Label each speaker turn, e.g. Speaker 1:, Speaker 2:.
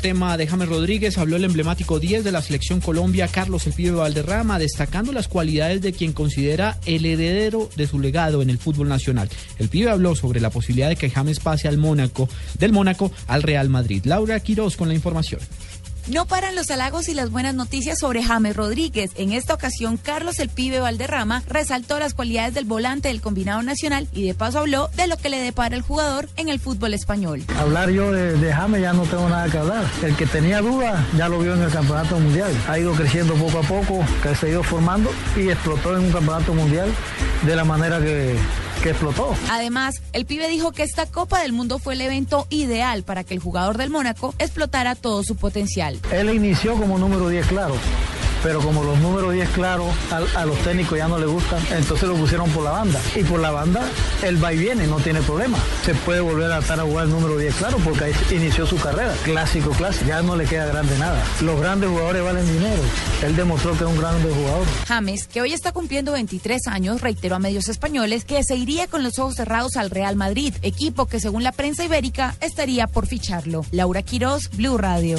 Speaker 1: Tema de James Rodríguez, habló el emblemático 10 de la selección Colombia, Carlos El Pibe Valderrama, destacando las cualidades de quien considera el heredero de su legado en el fútbol nacional. El Pibe habló sobre la posibilidad de que James pase al Mónaco, del Mónaco al Real Madrid. Laura Quiroz con la información.
Speaker 2: No paran los halagos y las buenas noticias sobre James Rodríguez. En esta ocasión, Carlos el Pibe Valderrama resaltó las cualidades del volante del combinado nacional y de paso habló de lo que le depara el jugador en el fútbol español.
Speaker 3: Hablar yo de, James ya no tengo nada que hablar. El que tenía dudas ya lo vio en el campeonato mundial. Ha ido creciendo poco a poco, que se ha ido formando y explotó en un campeonato mundial de la manera que, que explotó.
Speaker 2: Además, el pibe dijo que esta Copa del Mundo fue el evento ideal para que el jugador del Mónaco explotara todo su potencial.
Speaker 3: Él inició como número 10, claro pero como los números 10 claros a, los técnicos ya no les gustan, entonces lo pusieron por la banda. Y por la banda él va y viene, no tiene problema. Se puede volver a estar a jugar el número 10 claro porque ahí inició su carrera. Clásico, clásico. Ya no le queda grande nada. Los grandes jugadores valen dinero. Él demostró que es un grande jugador.
Speaker 2: James, que hoy está cumpliendo 23 años, reiteró a medios españoles que se iría con los ojos cerrados al Real Madrid, equipo que según la prensa ibérica estaría por ficharlo. Laura Quiroz, Blue Radio.